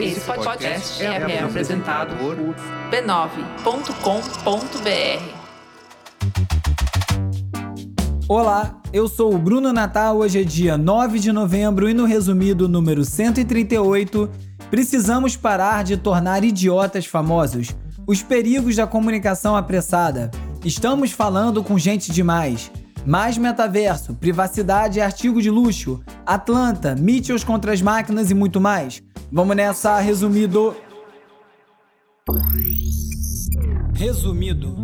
Esse podcast é, é apresentado por b9.com.br. Olá, eu sou o Bruno Natal. Hoje é dia 9 de novembro e no resumido número 138, precisamos parar de tornar idiotas famosos. Os perigos da comunicação apressada. Estamos falando com gente demais. Mais metaverso, privacidade e artigo de luxo, Atlanta, Mitchells contra as máquinas e muito mais. Vamos nessa, resumido. Resumido.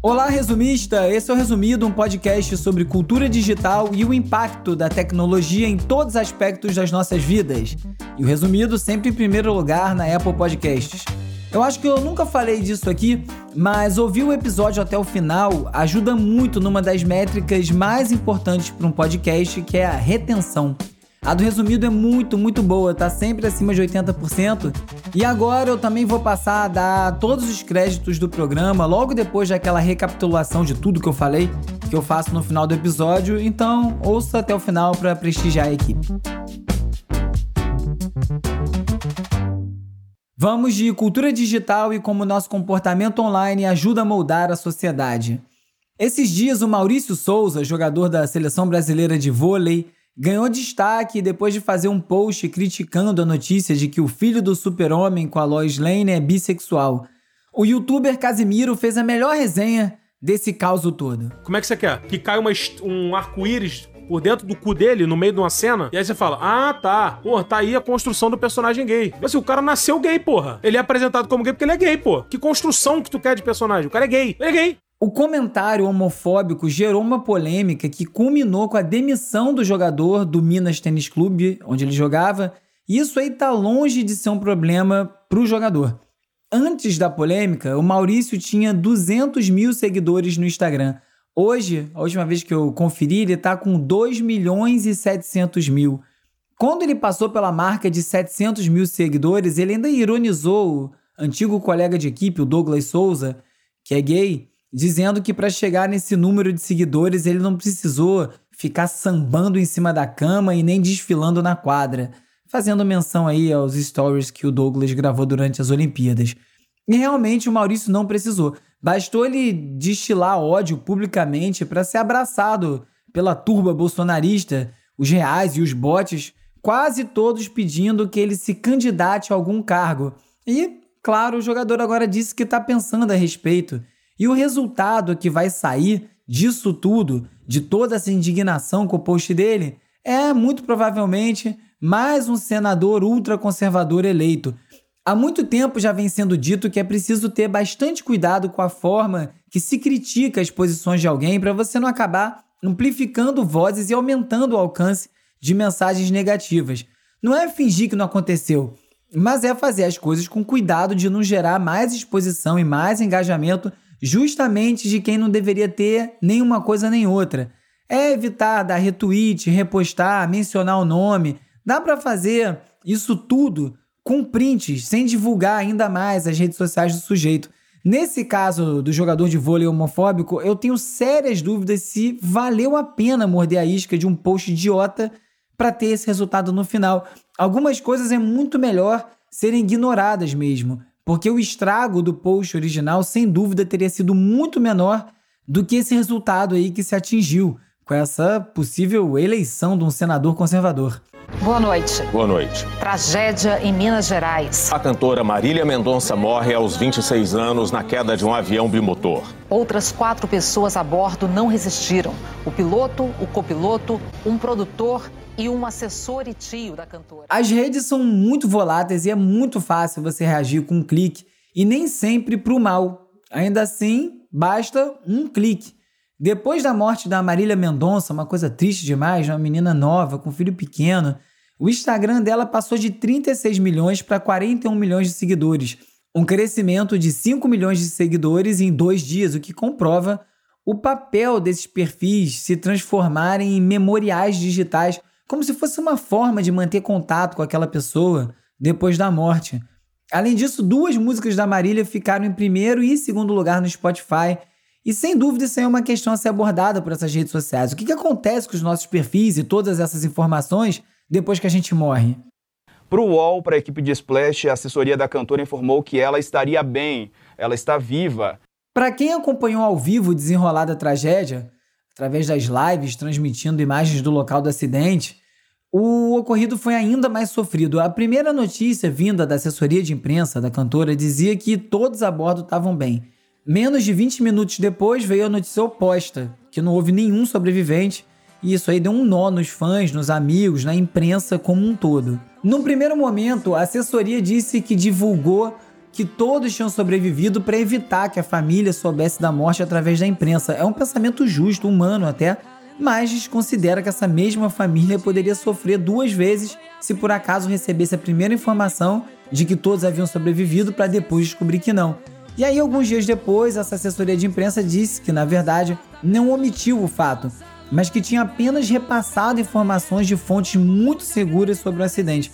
Olá, resumista! Esse é o Resumido, um podcast sobre cultura digital e o impacto da tecnologia em todos os aspectos das nossas vidas. E o Resumido sempre em primeiro lugar na Apple Podcasts. Eu acho que eu nunca falei disso aqui, mas ouvir o episódio até o final ajuda muito numa das métricas mais importantes para um podcast, que é a retenção. A do resumido é muito, muito boa, tá sempre acima de 80%. E agora eu também vou passar a dar todos os créditos do programa logo depois daquela recapitulação de tudo que eu falei, que eu faço no final do episódio. Então, ouça até o final para prestigiar a equipe. Vamos de cultura digital e como nosso comportamento online ajuda a moldar a sociedade. Esses dias, o Maurício Souza, jogador da seleção brasileira de vôlei, ganhou destaque depois de fazer um post criticando a notícia de que o filho do super-homem com a Lois Lane é bissexual. O youtuber Casimiro fez a melhor resenha desse caos todo. Como é que você quer? Que caia um arco-íris por dentro do cu dele, no meio de uma cena, e aí você fala: Ah, tá. Pô, tá aí a construção do personagem gay. Mas assim, o cara nasceu gay, porra. Ele é apresentado como gay porque ele é gay, pô. Que construção que tu quer de personagem? O cara é gay. Ele é gay. O comentário homofóbico gerou uma polêmica que culminou com a demissão do jogador do Minas Tênis Clube, onde ele jogava, isso aí tá longe de ser um problema para o jogador. Antes da polêmica, o Maurício tinha 200 mil seguidores no Instagram. Hoje, a última vez que eu conferi, ele tá com 2 milhões e 700 mil. Quando ele passou pela marca de 700 mil seguidores, ele ainda ironizou o antigo colega de equipe, o Douglas Souza, que é gay, dizendo que para chegar nesse número de seguidores ele não precisou ficar sambando em cima da cama e nem desfilando na quadra, fazendo menção aí aos stories que o Douglas gravou durante as Olimpíadas. E realmente o Maurício não precisou. Bastou ele destilar ódio publicamente para ser abraçado pela turba bolsonarista, os reais e os bots, quase todos pedindo que ele se candidate a algum cargo. E, claro, o jogador agora disse que está pensando a respeito e o resultado que vai sair disso tudo, de toda essa indignação com o post dele, é muito provavelmente mais um senador ultraconservador eleito. Há muito tempo já vem sendo dito que é preciso ter bastante cuidado com a forma que se critica as posições de alguém para você não acabar amplificando vozes e aumentando o alcance de mensagens negativas. Não é fingir que não aconteceu, mas é fazer as coisas com cuidado de não gerar mais exposição e mais engajamento justamente de quem não deveria ter nenhuma coisa nem outra. É evitar dar retweet, repostar, mencionar o nome. Dá para fazer isso tudo com prints, sem divulgar ainda mais as redes sociais do sujeito. Nesse caso do jogador de vôlei homofóbico, eu tenho sérias dúvidas se valeu a pena morder a isca de um post idiota para ter esse resultado no final. Algumas coisas é muito melhor serem ignoradas mesmo porque o estrago do post original, sem dúvida, teria sido muito menor do que esse resultado aí que se atingiu com essa possível eleição de um senador conservador. Boa noite. Boa noite. Tragédia em Minas Gerais. A cantora Marília Mendonça morre aos 26 anos na queda de um avião bimotor. Outras quatro pessoas a bordo não resistiram: o piloto, o copiloto, um produtor e um assessor e tio da cantora. As redes são muito voláteis e é muito fácil você reagir com um clique e nem sempre para o mal. Ainda assim, basta um clique. Depois da morte da Marília Mendonça, uma coisa triste demais, uma menina nova com filho pequeno, o Instagram dela passou de 36 milhões para 41 milhões de seguidores, um crescimento de 5 milhões de seguidores em dois dias, o que comprova o papel desses perfis se transformarem em memoriais digitais como se fosse uma forma de manter contato com aquela pessoa depois da morte. Além disso, duas músicas da Marília ficaram em primeiro e segundo lugar no Spotify. E sem dúvida isso é uma questão a ser abordada por essas redes sociais. O que, que acontece com os nossos perfis e todas essas informações depois que a gente morre? Para o UOL, para a equipe de Splash, a assessoria da cantora informou que ela estaria bem, ela está viva. Para quem acompanhou ao vivo o desenrolar da tragédia, através das lives transmitindo imagens do local do acidente, o ocorrido foi ainda mais sofrido. A primeira notícia vinda da assessoria de imprensa da cantora dizia que todos a bordo estavam bem. Menos de 20 minutos depois veio a notícia oposta, que não houve nenhum sobrevivente, e isso aí deu um nó nos fãs, nos amigos, na imprensa como um todo. Num primeiro momento, a assessoria disse que divulgou que todos tinham sobrevivido para evitar que a família soubesse da morte através da imprensa. É um pensamento justo, humano até, mas desconsidera que essa mesma família poderia sofrer duas vezes se por acaso recebesse a primeira informação de que todos haviam sobrevivido para depois descobrir que não. E aí, alguns dias depois, essa assessoria de imprensa disse que, na verdade, não omitiu o fato, mas que tinha apenas repassado informações de fontes muito seguras sobre o acidente.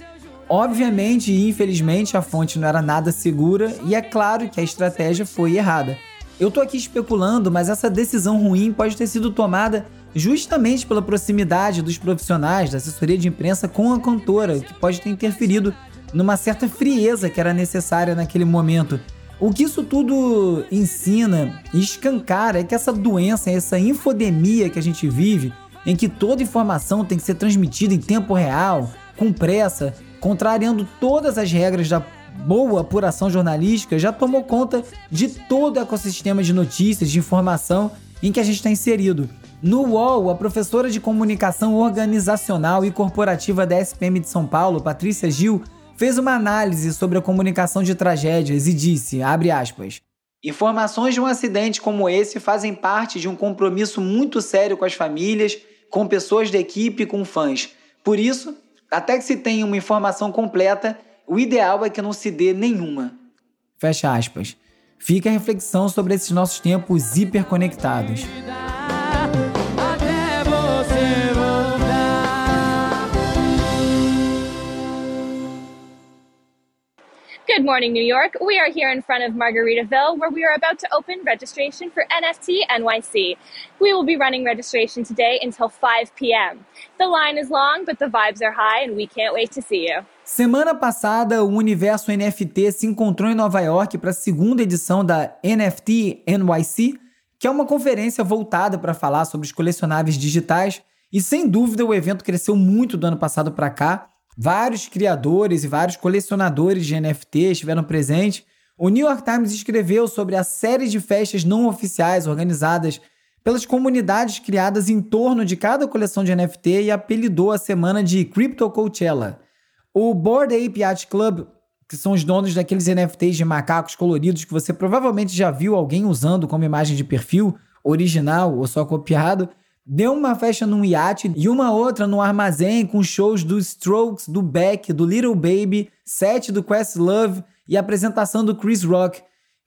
Obviamente e infelizmente a fonte não era nada segura e é claro que a estratégia foi errada. Eu tô aqui especulando, mas essa decisão ruim pode ter sido tomada justamente pela proximidade dos profissionais da assessoria de imprensa com a cantora, que pode ter interferido numa certa frieza que era necessária naquele momento. O que isso tudo ensina e escancara é que essa doença, essa infodemia que a gente vive, em que toda informação tem que ser transmitida em tempo real, com pressa, contrariando todas as regras da boa apuração jornalística, já tomou conta de todo o ecossistema de notícias, de informação em que a gente está inserido. No UOL, a professora de comunicação organizacional e corporativa da SPM de São Paulo, Patrícia Gil, fez uma análise sobre a comunicação de tragédias e disse, abre aspas, Informações de um acidente como esse fazem parte de um compromisso muito sério com as famílias, com pessoas da equipe e com fãs. Por isso, até que se tenha uma informação completa, o ideal é que não se dê nenhuma. Fecha aspas. Fica a reflexão sobre esses nossos tempos hiperconectados. Good morning, New York. We are here in front of Margaritaville where we are about to open registration for NFT NYC. We will be running registration today until 5 p.m. The line is long, but the vibes are high and we can't wait to see you. Semana passada, o universo NFT se encontrou em Nova York para a segunda edição da NFT NYC, que é uma conferência voltada para falar sobre os colecionáveis digitais. E sem dúvida o evento cresceu muito do ano passado para cá. Vários criadores e vários colecionadores de NFT estiveram presentes. O New York Times escreveu sobre a série de festas não oficiais organizadas pelas comunidades criadas em torno de cada coleção de NFT e apelidou a semana de Crypto Coachella. O Board Ape Yacht Club, que são os donos daqueles NFTs de macacos coloridos que você provavelmente já viu alguém usando como imagem de perfil, original ou só copiado, Deu uma festa num iate e uma outra no armazém com shows do Strokes, do Beck, do Little Baby, set do Questlove e apresentação do Chris Rock.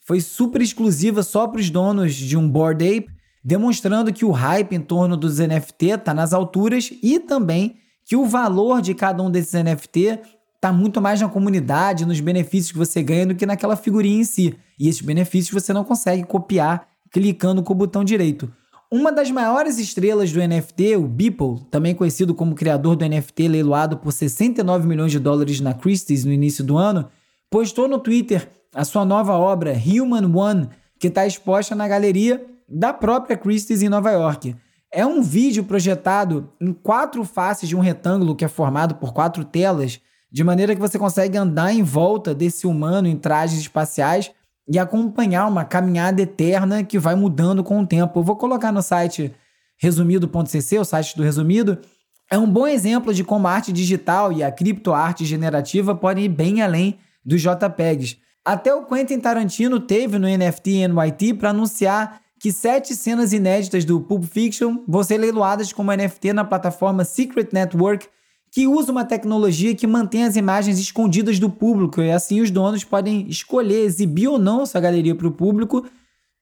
Foi super exclusiva só para os donos de um Bored Ape, demonstrando que o hype em torno dos NFT está nas alturas e também que o valor de cada um desses NFT está muito mais na comunidade, nos benefícios que você ganha do que naquela figurinha em si. E esses benefícios você não consegue copiar clicando com o botão direito. Uma das maiores estrelas do NFT, o Beeple, também conhecido como criador do NFT leiloado por 69 milhões de dólares na Christie's no início do ano, postou no Twitter a sua nova obra Human One, que está exposta na galeria da própria Christie's em Nova York. É um vídeo projetado em quatro faces de um retângulo que é formado por quatro telas, de maneira que você consegue andar em volta desse humano em trajes espaciais e acompanhar uma caminhada eterna que vai mudando com o tempo. Eu vou colocar no site resumido.cc, o site do Resumido. É um bom exemplo de como a arte digital e a criptoarte generativa podem ir bem além dos JPEGs. Até o Quentin Tarantino teve no NFT NYT para anunciar que sete cenas inéditas do Pulp Fiction vão ser leiloadas como NFT na plataforma Secret Network que usa uma tecnologia que mantém as imagens escondidas do público e assim os donos podem escolher exibir ou não essa galeria para o público,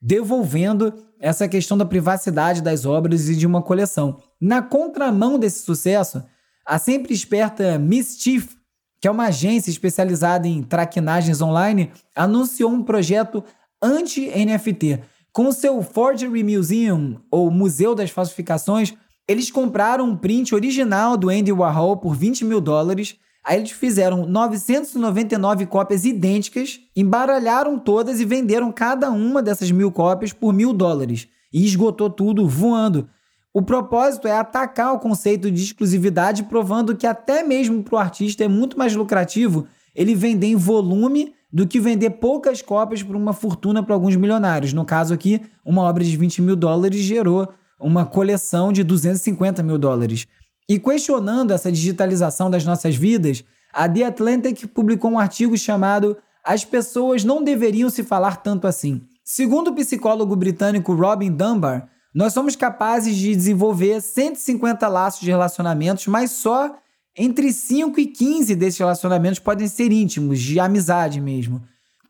devolvendo essa questão da privacidade das obras e de uma coleção. Na contramão desse sucesso, a sempre esperta Mischief, que é uma agência especializada em traquinagens online, anunciou um projeto anti-NFT. Com seu Forgery Museum, ou Museu das Falsificações, eles compraram um print original do Andy Warhol por 20 mil dólares. Aí eles fizeram 999 cópias idênticas, embaralharam todas e venderam cada uma dessas mil cópias por mil dólares. E esgotou tudo voando. O propósito é atacar o conceito de exclusividade, provando que até mesmo para o artista é muito mais lucrativo ele vender em volume do que vender poucas cópias por uma fortuna para alguns milionários. No caso aqui, uma obra de 20 mil dólares gerou uma coleção de 250 mil dólares. E questionando essa digitalização das nossas vidas, a The Atlantic publicou um artigo chamado As pessoas não deveriam se falar tanto assim. Segundo o psicólogo britânico Robin Dunbar, nós somos capazes de desenvolver 150 laços de relacionamentos, mas só entre 5 e 15 desses relacionamentos podem ser íntimos, de amizade mesmo.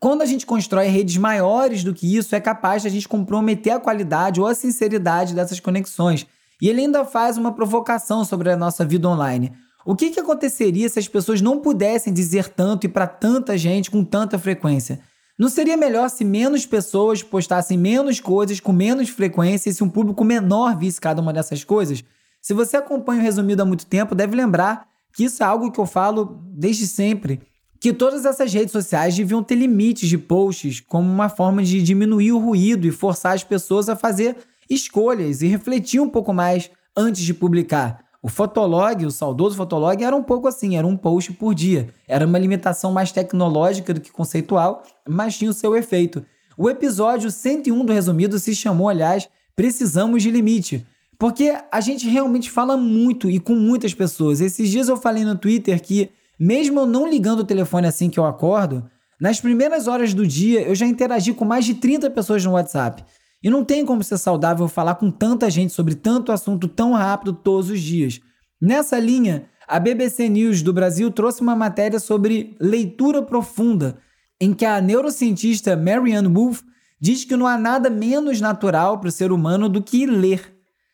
Quando a gente constrói redes maiores do que isso, é capaz de a gente comprometer a qualidade ou a sinceridade dessas conexões. E ele ainda faz uma provocação sobre a nossa vida online. O que, que aconteceria se as pessoas não pudessem dizer tanto e para tanta gente com tanta frequência? Não seria melhor se menos pessoas postassem menos coisas com menos frequência e se um público menor visse cada uma dessas coisas? Se você acompanha o resumido há muito tempo, deve lembrar que isso é algo que eu falo desde sempre, que todas essas redes sociais deviam ter limites de posts como uma forma de diminuir o ruído e forçar as pessoas a fazer escolhas e refletir um pouco mais antes de publicar. O Fotolog, o saudoso Fotolog, era um pouco assim, era um post por dia. Era uma limitação mais tecnológica do que conceitual, mas tinha o seu efeito. O episódio 101 do Resumido se chamou, aliás, Precisamos de Limite, porque a gente realmente fala muito e com muitas pessoas. Esses dias eu falei no Twitter que, mesmo eu não ligando o telefone assim que eu acordo, nas primeiras horas do dia eu já interagi com mais de 30 pessoas no WhatsApp. E não tem como ser saudável falar com tanta gente sobre tanto assunto tão rápido todos os dias. Nessa linha, a BBC News do Brasil trouxe uma matéria sobre leitura profunda, em que a neurocientista Marianne Wolf diz que não há nada menos natural para o ser humano do que ler.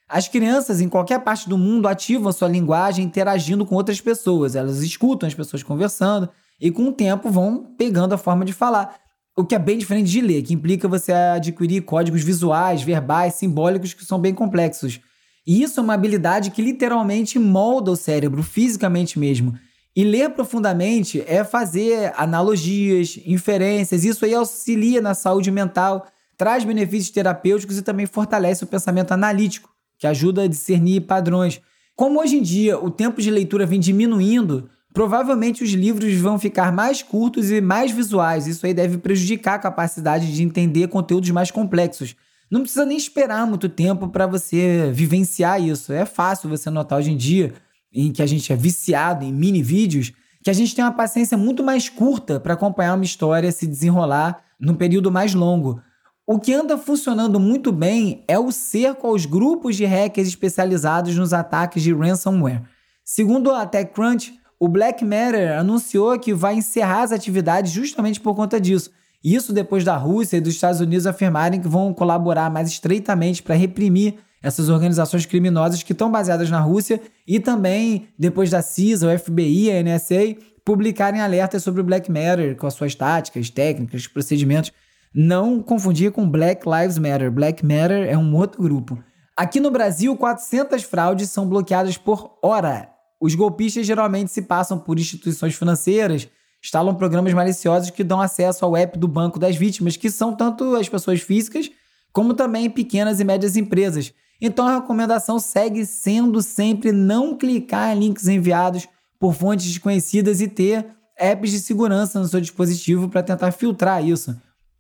As crianças em qualquer parte do mundo ativam sua linguagem interagindo com outras pessoas. Elas escutam as pessoas conversando e, com o tempo, vão pegando a forma de falar. O que é bem diferente de ler, que implica você adquirir códigos visuais, verbais, simbólicos que são bem complexos. E isso é uma habilidade que literalmente molda o cérebro, fisicamente mesmo. E ler profundamente é fazer analogias, inferências, isso aí auxilia na saúde mental, traz benefícios terapêuticos e também fortalece o pensamento analítico que ajuda a discernir padrões. Como hoje em dia o tempo de leitura vem diminuindo, provavelmente os livros vão ficar mais curtos e mais visuais. Isso aí deve prejudicar a capacidade de entender conteúdos mais complexos. Não precisa nem esperar muito tempo para você vivenciar isso. É fácil você notar hoje em dia, em que a gente é viciado em mini vídeos, que a gente tem uma paciência muito mais curta para acompanhar uma história se desenrolar num período mais longo. O que anda funcionando muito bem é o cerco aos grupos de hackers especializados nos ataques de ransomware. Segundo a TechCrunch, o Black Matter anunciou que vai encerrar as atividades justamente por conta disso. Isso depois da Rússia e dos Estados Unidos afirmarem que vão colaborar mais estreitamente para reprimir essas organizações criminosas que estão baseadas na Rússia e também depois da CISA, o FBI, a NSA publicarem alertas sobre o Black Matter com as suas táticas, técnicas, procedimentos não confundir com Black Lives Matter. Black Matter é um outro grupo. Aqui no Brasil, 400 fraudes são bloqueadas por hora. Os golpistas geralmente se passam por instituições financeiras, instalam programas maliciosos que dão acesso ao app do banco das vítimas, que são tanto as pessoas físicas como também pequenas e médias empresas. Então a recomendação segue sendo sempre não clicar em links enviados por fontes desconhecidas e ter apps de segurança no seu dispositivo para tentar filtrar isso.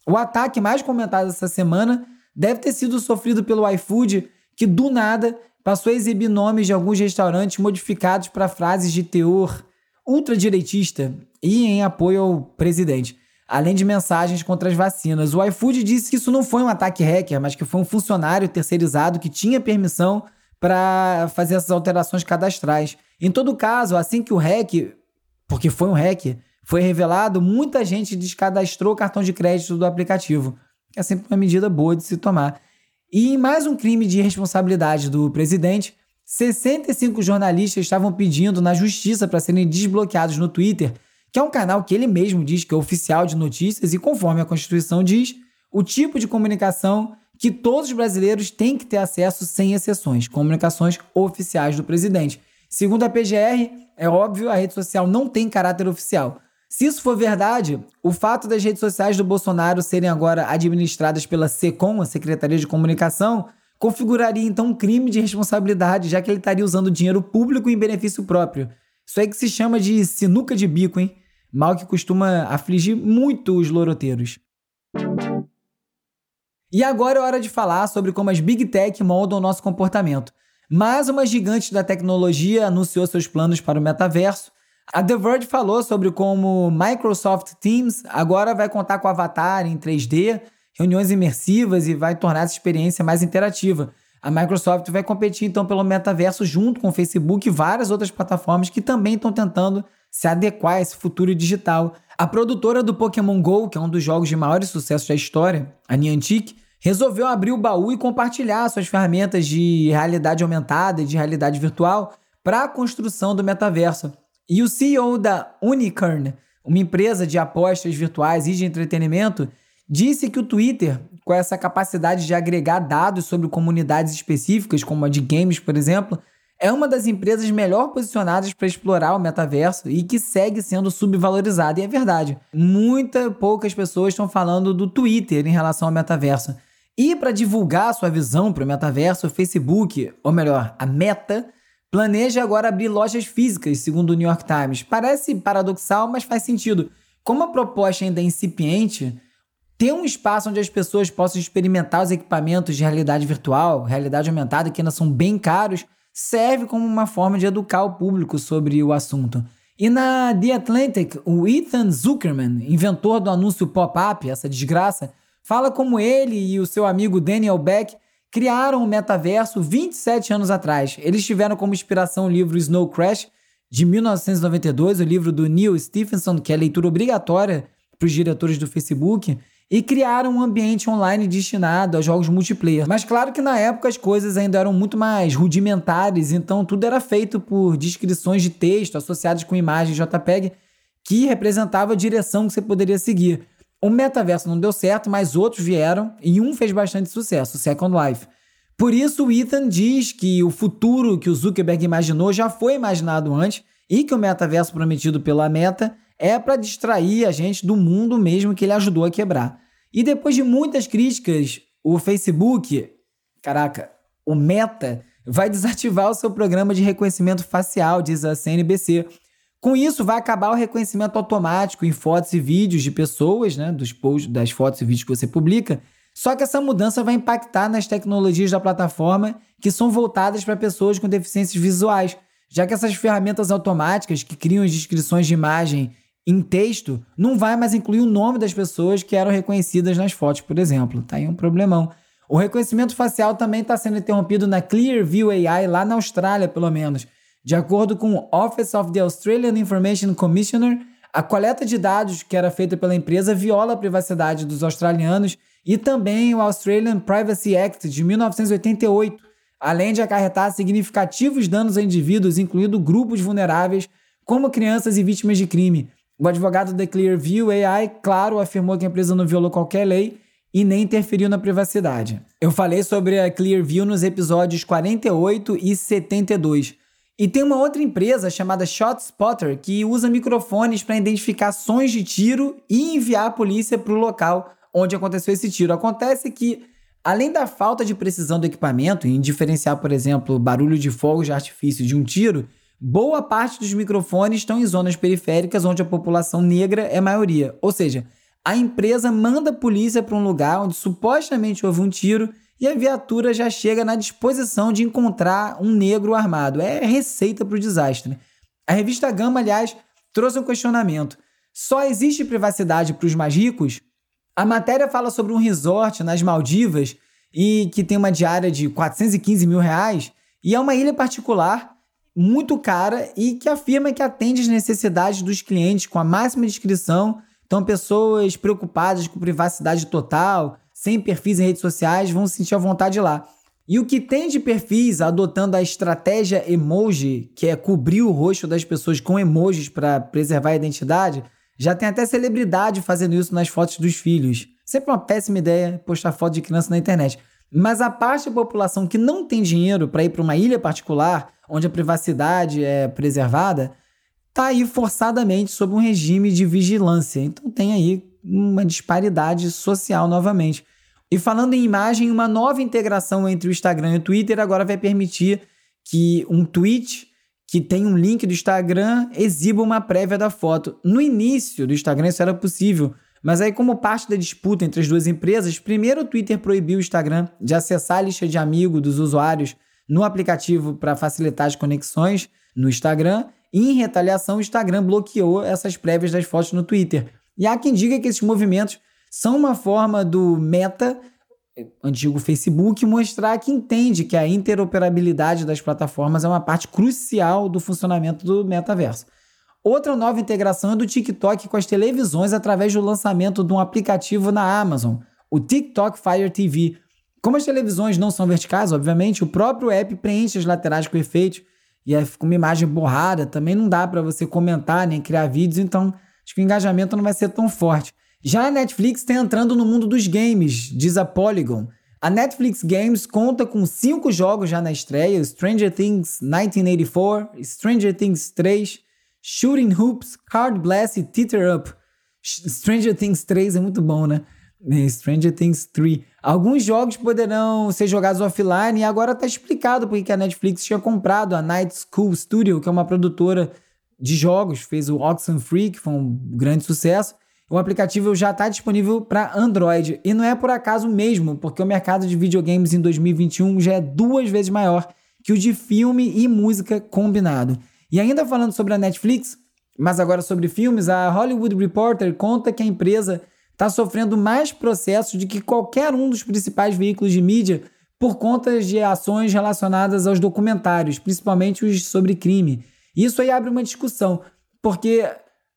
O ataque mais comentado essa semana deve ter sido sofrido pelo iFood, que do nada passou a exibir nomes de alguns restaurantes modificados para frases de teor ultradireitista e em apoio ao presidente, além de mensagens contra as vacinas. O iFood disse que isso não foi um ataque hacker, mas que foi um funcionário terceirizado que tinha permissão para fazer essas alterações cadastrais. Em todo caso, assim que o hack, porque foi um hack, foi revelado, muita gente descadastrou o cartão de crédito do aplicativo, que é sempre uma medida boa de se tomar. E em mais um crime de responsabilidade do presidente, 65 jornalistas estavam pedindo na justiça para serem desbloqueados no Twitter que é um canal que ele mesmo diz que é oficial de notícias e, conforme a Constituição diz, o tipo de comunicação que todos os brasileiros têm que ter acesso sem exceções, comunicações oficiais do presidente. Segundo a PGR, é óbvio, a rede social não tem caráter oficial. Se isso for verdade, o fato das redes sociais do Bolsonaro serem agora administradas pela SECOM, a Secretaria de Comunicação, configuraria então um crime de responsabilidade, já que ele estaria usando dinheiro público em benefício próprio. Isso aí que se chama de sinuca de bico, hein? Mal que costuma afligir muito os loroteiros. E agora é hora de falar sobre como as Big Tech moldam o nosso comportamento. Mais uma gigante da tecnologia anunciou seus planos para o metaverso. A The Verge falou sobre como Microsoft Teams agora vai contar com avatar em 3D, reuniões imersivas e vai tornar essa experiência mais interativa. A Microsoft vai competir então pelo metaverso junto com o Facebook e várias outras plataformas que também estão tentando se adequar a esse futuro digital. A produtora do Pokémon GO, que é um dos jogos de maiores sucessos da história, a Niantic, resolveu abrir o baú e compartilhar suas ferramentas de realidade aumentada e de realidade virtual para a construção do metaverso. E o CEO da Unicorn, uma empresa de apostas virtuais e de entretenimento, disse que o Twitter, com essa capacidade de agregar dados sobre comunidades específicas, como a de games, por exemplo, é uma das empresas melhor posicionadas para explorar o metaverso e que segue sendo subvalorizada. E é verdade. Muitas poucas pessoas estão falando do Twitter em relação ao metaverso. E para divulgar sua visão para o metaverso, o Facebook, ou melhor, a Meta, planeja agora abrir lojas físicas, segundo o New York Times. Parece paradoxal, mas faz sentido. Como a proposta ainda é incipiente, ter um espaço onde as pessoas possam experimentar os equipamentos de realidade virtual, realidade aumentada, que ainda são bem caros, serve como uma forma de educar o público sobre o assunto. E na The Atlantic, o Ethan Zuckerman, inventor do anúncio pop-up, essa desgraça, fala como ele e o seu amigo Daniel Beck criaram o metaverso 27 anos atrás. Eles tiveram como inspiração o livro Snow Crash, de 1992, o livro do Neil Stephenson, que é leitura obrigatória para os diretores do Facebook, e criaram um ambiente online destinado a jogos multiplayer. Mas claro que na época as coisas ainda eram muito mais rudimentares, então tudo era feito por descrições de texto associadas com imagens JPEG que representava a direção que você poderia seguir. O metaverso não deu certo, mas outros vieram e um fez bastante sucesso, o Second Life. Por isso, o Ethan diz que o futuro que o Zuckerberg imaginou já foi imaginado antes e que o metaverso prometido pela Meta é para distrair a gente do mundo mesmo que ele ajudou a quebrar. E depois de muitas críticas, o Facebook, caraca, o Meta, vai desativar o seu programa de reconhecimento facial, diz a CNBC. Com isso, vai acabar o reconhecimento automático em fotos e vídeos de pessoas, né, dos posts, das fotos e vídeos que você publica. Só que essa mudança vai impactar nas tecnologias da plataforma que são voltadas para pessoas com deficiências visuais, já que essas ferramentas automáticas que criam as descrições de imagem em texto, não vai mais incluir o nome das pessoas que eram reconhecidas nas fotos, por exemplo. Tá aí um problemão. O reconhecimento facial também está sendo interrompido na Clearview AI, lá na Austrália, pelo menos. De acordo com o Office of the Australian Information Commissioner, a coleta de dados que era feita pela empresa viola a privacidade dos australianos e também o Australian Privacy Act de 1988, além de acarretar significativos danos a indivíduos, incluindo grupos vulneráveis, como crianças e vítimas de crime. O advogado da Clearview AI, claro, afirmou que a empresa não violou qualquer lei e nem interferiu na privacidade. Eu falei sobre a Clearview nos episódios 48 e 72. E tem uma outra empresa chamada ShotSpotter que usa microfones para identificar sons de tiro e enviar a polícia para o local onde aconteceu esse tiro. Acontece que, além da falta de precisão do equipamento, em diferenciar, por exemplo, barulho de fogo de artifício de um tiro, Boa parte dos microfones estão em zonas periféricas onde a população negra é maioria. Ou seja, a empresa manda a polícia para um lugar onde supostamente houve um tiro e a viatura já chega na disposição de encontrar um negro armado. É receita para o desastre. A revista Gama, aliás, trouxe um questionamento. Só existe privacidade para os mais ricos? A matéria fala sobre um resort nas Maldivas e que tem uma diária de 415 mil reais e é uma ilha particular muito cara e que afirma que atende às necessidades dos clientes com a máxima discrição. Então, pessoas preocupadas com privacidade total, sem perfis em redes sociais, vão se sentir à vontade lá. E o que tem de perfis adotando a estratégia emoji, que é cobrir o rosto das pessoas com emojis para preservar a identidade, já tem até celebridade fazendo isso nas fotos dos filhos. Sempre uma péssima ideia postar foto de criança na internet. Mas a parte da população que não tem dinheiro para ir para uma ilha particular, onde a privacidade é preservada, está aí forçadamente sob um regime de vigilância. Então tem aí uma disparidade social novamente. E falando em imagem, uma nova integração entre o Instagram e o Twitter agora vai permitir que um tweet que tem um link do Instagram exiba uma prévia da foto. No início do Instagram isso era possível, mas aí como parte da disputa entre as duas empresas, primeiro o Twitter proibiu o Instagram de acessar a lista de amigos dos usuários no aplicativo para facilitar as conexões no Instagram, e em retaliação o Instagram bloqueou essas prévias das fotos no Twitter. E há quem diga que esses movimentos são uma forma do Meta, antigo Facebook, mostrar que entende que a interoperabilidade das plataformas é uma parte crucial do funcionamento do metaverso. Outra nova integração é do TikTok com as televisões através do lançamento de um aplicativo na Amazon, o TikTok Fire TV. Como as televisões não são verticais, obviamente, o próprio app preenche as laterais com efeitos e aí fica uma imagem borrada. Também não dá para você comentar nem criar vídeos, então acho que o engajamento não vai ser tão forte. Já a Netflix está entrando no mundo dos games, diz a Polygon. A Netflix Games conta com cinco jogos já na estreia: Stranger Things 1984, Stranger Things 3, Shooting Hoops, Card Blast e Teeter Up. Stranger Things 3 é muito bom, né? Stranger Things 3. Alguns jogos poderão ser jogados offline e agora está explicado porque a Netflix tinha comprado a Night School Studio, que é uma produtora de jogos, fez o Oxenfree, que foi um grande sucesso, o aplicativo já está disponível para Android. E não é por acaso mesmo, porque o mercado de videogames em 2021 já é duas vezes maior que o de filme e música combinado. E ainda falando sobre a Netflix, mas agora sobre filmes, a Hollywood Reporter conta que a empresa está sofrendo mais processos do que qualquer um dos principais veículos de mídia por conta de ações relacionadas aos documentários, principalmente os sobre crime. Isso aí abre uma discussão, porque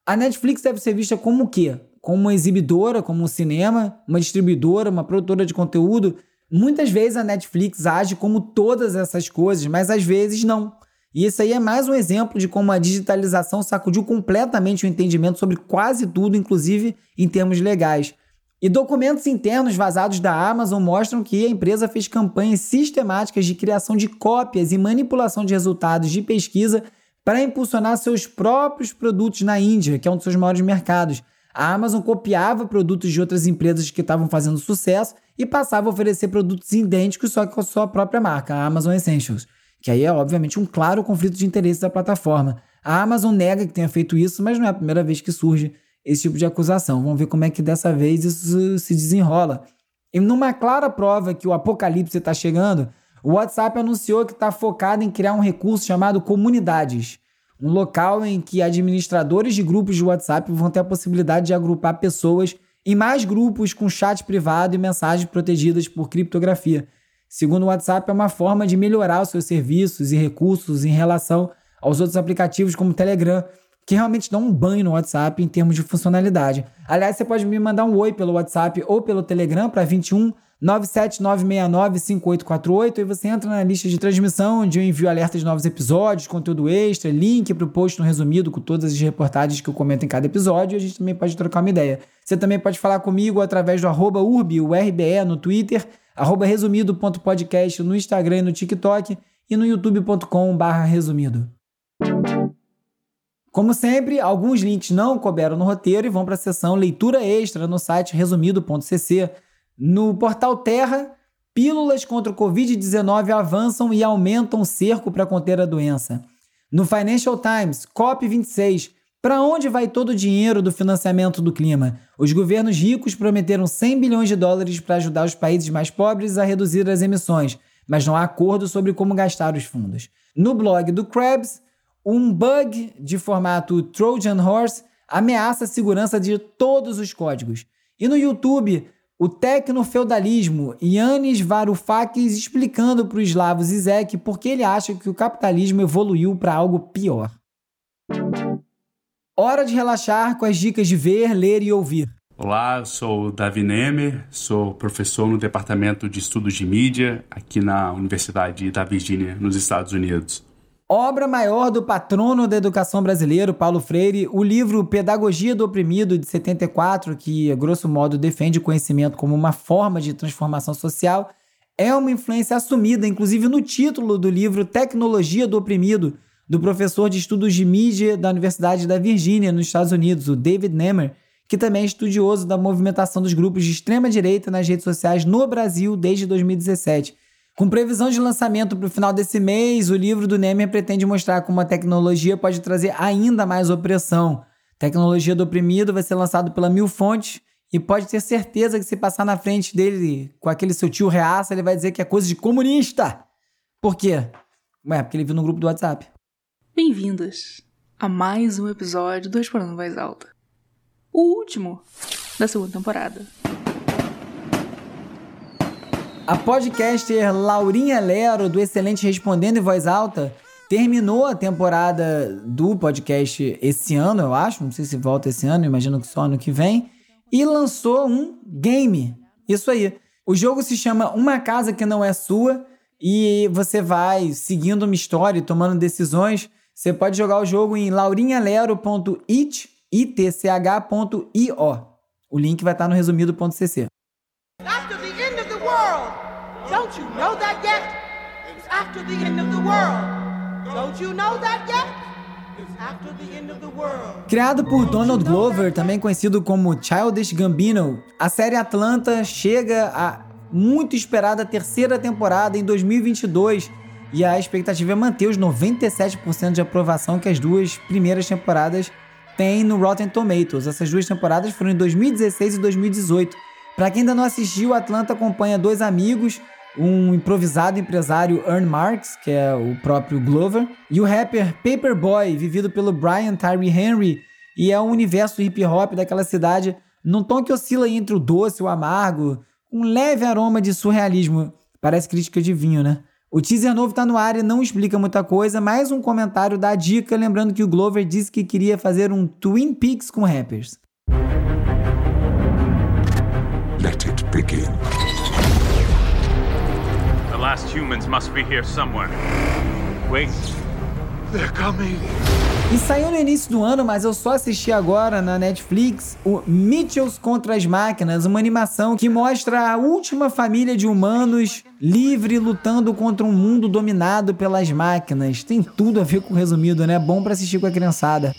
a Netflix deve ser vista como o quê? Como uma exibidora, como um cinema, uma distribuidora, uma produtora de conteúdo. Muitas vezes a Netflix age como todas essas coisas, mas às vezes não. E esse aí é mais um exemplo de como a digitalização sacudiu completamente o entendimento sobre quase tudo, inclusive em termos legais. E documentos internos vazados da Amazon mostram que a empresa fez campanhas sistemáticas de criação de cópias e manipulação de resultados de pesquisa para impulsionar seus próprios produtos na Índia, que é um dos seus maiores mercados. A Amazon copiava produtos de outras empresas que estavam fazendo sucesso e passava a oferecer produtos idênticos, só que com a sua própria marca, a Amazon Essentials. Que aí é, obviamente, um claro conflito de interesse da plataforma. A Amazon nega que tenha feito isso, mas não é a primeira vez que surge esse tipo de acusação. Vamos ver como é que dessa vez isso se desenrola. E numa clara prova que o apocalipse está chegando, o WhatsApp anunciou que está focado em criar um recurso chamado Comunidades, um local em que administradores de grupos de WhatsApp vão ter a possibilidade de agrupar pessoas em mais grupos com chat privado e mensagens protegidas por criptografia. Segundo o WhatsApp, é uma forma de melhorar os seus serviços e recursos em relação aos outros aplicativos como o Telegram, que realmente dão um banho no WhatsApp em termos de funcionalidade. Aliás, você pode me mandar um oi pelo WhatsApp ou pelo Telegram para 21 979695848 e você entra na lista de transmissão onde eu envio alertas de novos episódios, conteúdo extra, link para o post no resumido com todas as reportagens que eu comento em cada episódio e a gente também pode trocar uma ideia. Você também pode falar comigo através do arroba urbi, o RBE no Twitter, arroba resumido.podcast no Instagram e no TikTok e no youtube.com barra resumido. Como sempre, alguns links não couberam no roteiro e vão para a seção leitura extra no site resumido.cc no portal Terra, pílulas contra o Covid-19 avançam e aumentam o cerco para conter a doença. No Financial Times, COP26, para onde vai todo o dinheiro do financiamento do clima? Os governos ricos prometeram 100 bilhões de dólares para ajudar os países mais pobres a reduzir as emissões, mas não há acordo sobre como gastar os fundos. No blog do Krabs, um bug de formato Trojan Horse ameaça a segurança de todos os códigos. E no YouTube, o tecnofeudalismo, Yannis Varoufakis explicando para o eslavo Zizek por que ele acha que o capitalismo evoluiu para algo pior. Hora de relaxar com as dicas de ver, ler e ouvir. Olá, sou o Davi Nemer, sou professor no Departamento de Estudos de Mídia aqui na Universidade da Virgínia, nos Estados Unidos. Obra maior do patrono da educação brasileiro, Paulo Freire, o livro Pedagogia do Oprimido, de 74, que, grosso modo, defende o conhecimento como uma forma de transformação social, é uma influência assumida, inclusive no título do livro Tecnologia do Oprimido, do professor de estudos de mídia da Universidade da Virgínia, nos Estados Unidos, o David Nemer, que também é estudioso da movimentação dos grupos de extrema-direita nas redes sociais no Brasil desde 2017. Com previsão de lançamento para o final desse mês, o livro do Nemer pretende mostrar como a tecnologia pode trazer ainda mais opressão. Tecnologia do Oprimido vai ser lançado pela Mil Fontes e pode ter certeza que se passar na frente dele com aquele seu tio reaça, ele vai dizer que é coisa de comunista. Por quê? Ué, porque ele viu no grupo do WhatsApp. Bem-vindas a mais um episódio do Explorando Voz Alta o último da segunda temporada. A podcaster Laurinha Lero, do Excelente Respondendo em Voz Alta, terminou a temporada do podcast esse ano, eu acho. Não sei se volta esse ano, imagino que só ano que vem. E lançou um game. Isso aí. O jogo se chama Uma Casa Que Não É Sua. E você vai seguindo uma história e tomando decisões. Você pode jogar o jogo em laurinhalero.it itch.io. O link vai estar no resumido.cc. After the end of the world. Don't you know that yet? It's after the end of the world. Don't you know that yet? Criado por Donald Glover, também conhecido como Childish Gambino, a série Atlanta chega à muito esperada terceira temporada em 2022 e a expectativa é manter os 97% de aprovação que as duas primeiras temporadas tem no Rotten Tomatoes. Essas duas temporadas foram em 2016 e 2018. Para quem ainda não assistiu, Atlanta acompanha dois amigos, um improvisado empresário Earn Marks, que é o próprio Glover, e o rapper Paperboy, vivido pelo Brian Tyree Henry, e é o universo hip hop daquela cidade, num tom que oscila entre o doce e o amargo, um leve aroma de surrealismo. Parece crítica de vinho, né? O teaser novo tá no ar e não explica muita coisa, mas um comentário dá dica, lembrando que o Glover disse que queria fazer um Twin Peaks com rappers. Let it begin. Last humans must be here somewhere. Wait. They're coming. E saiu no início do ano, mas eu só assisti agora na Netflix o Mitchells contra as Máquinas, uma animação que mostra a última família de humanos livre lutando contra um mundo dominado pelas máquinas. Tem tudo a ver com o resumido, né? Bom para assistir com a criançada.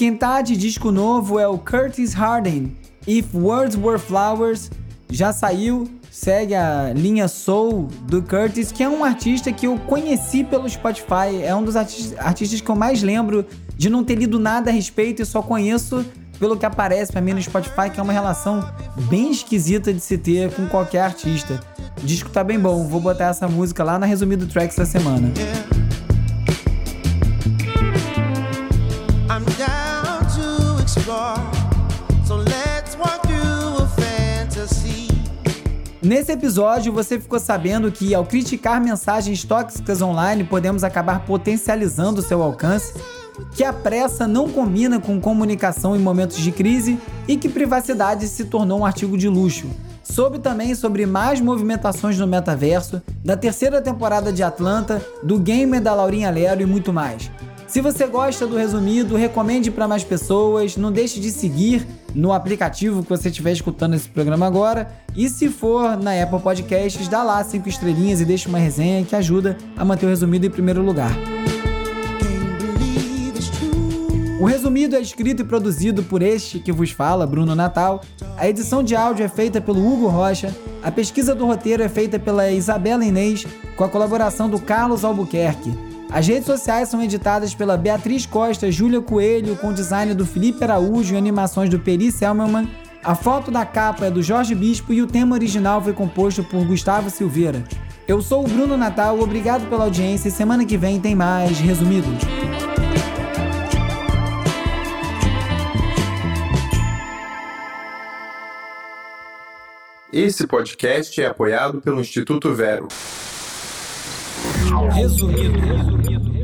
Quem tá de disco novo é o Curtis Harden. If Words Were Flowers já saiu, segue a linha Soul do Curtis, que é um artista que eu conheci pelo Spotify. É um dos artistas que eu mais lembro de não ter lido nada a respeito e só conheço pelo que aparece para mim no Spotify, que é uma relação bem esquisita de se ter com qualquer artista. O disco tá bem bom, vou botar essa música lá na resumido tracks da semana. Nesse episódio, você ficou sabendo que ao criticar mensagens tóxicas online, podemos acabar potencializando seu alcance, que a pressa não combina com comunicação em momentos de crise e que privacidade se tornou um artigo de luxo. Soube também sobre mais movimentações no metaverso, da terceira temporada de Atlanta, do gamer da Laurinha Lero e muito mais. Se você gosta do resumido, recomende para mais pessoas, não deixe de seguir no aplicativo que você estiver escutando esse programa agora. E se for na Apple Podcasts, dá lá cinco estrelinhas e deixa uma resenha que ajuda a manter o resumido em primeiro lugar. O resumido é escrito e produzido por este que vos fala, Bruno Natal. A edição de áudio é feita pelo Hugo Rocha. A pesquisa do roteiro é feita pela Isabela Inês, com a colaboração do Carlos Albuquerque. As redes sociais são editadas pela Beatriz Costa, Júlia Coelho, com design do Felipe Araújo e animações do Peri Selmanman. A foto da capa é do Jorge Bispo e o tema original foi composto por Gustavo Silveira. Eu sou o Bruno Natal, obrigado pela audiência e semana que vem tem mais resumidos. Esse podcast é apoiado pelo Instituto Vero. Resumido.